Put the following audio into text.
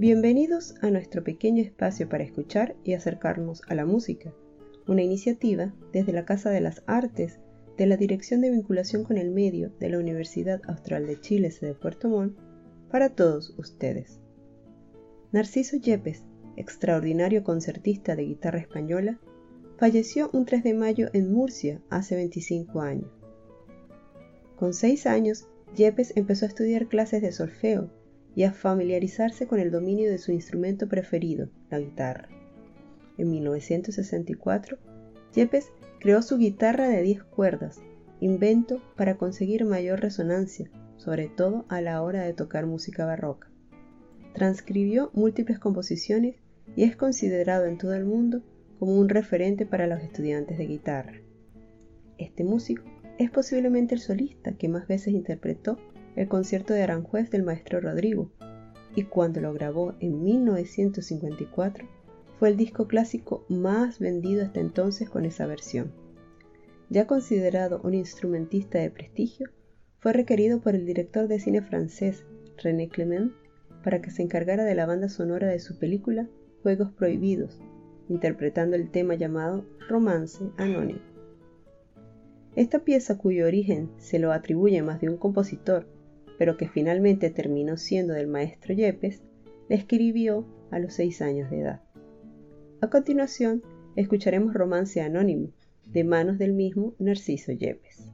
Bienvenidos a nuestro pequeño espacio para escuchar y acercarnos a la música, una iniciativa desde la Casa de las Artes de la Dirección de Vinculación con el Medio de la Universidad Austral de Chile, de Puerto Montt, para todos ustedes. Narciso Yepes, extraordinario concertista de guitarra española, falleció un 3 de mayo en Murcia hace 25 años. Con 6 años, Yepes empezó a estudiar clases de solfeo y a familiarizarse con el dominio de su instrumento preferido, la guitarra. En 1964, Yepes creó su guitarra de 10 cuerdas, invento para conseguir mayor resonancia, sobre todo a la hora de tocar música barroca. Transcribió múltiples composiciones y es considerado en todo el mundo como un referente para los estudiantes de guitarra. Este músico es posiblemente el solista que más veces interpretó el concierto de Aranjuez del maestro Rodrigo, y cuando lo grabó en 1954 fue el disco clásico más vendido hasta entonces con esa versión. Ya considerado un instrumentista de prestigio, fue requerido por el director de cine francés René Clement para que se encargara de la banda sonora de su película Juegos Prohibidos, interpretando el tema llamado Romance Anónimo. Esta pieza cuyo origen se lo atribuye más de un compositor, pero que finalmente terminó siendo del maestro Yepes, la escribió a los seis años de edad. A continuación, escucharemos Romance Anónimo, de manos del mismo Narciso Yepes.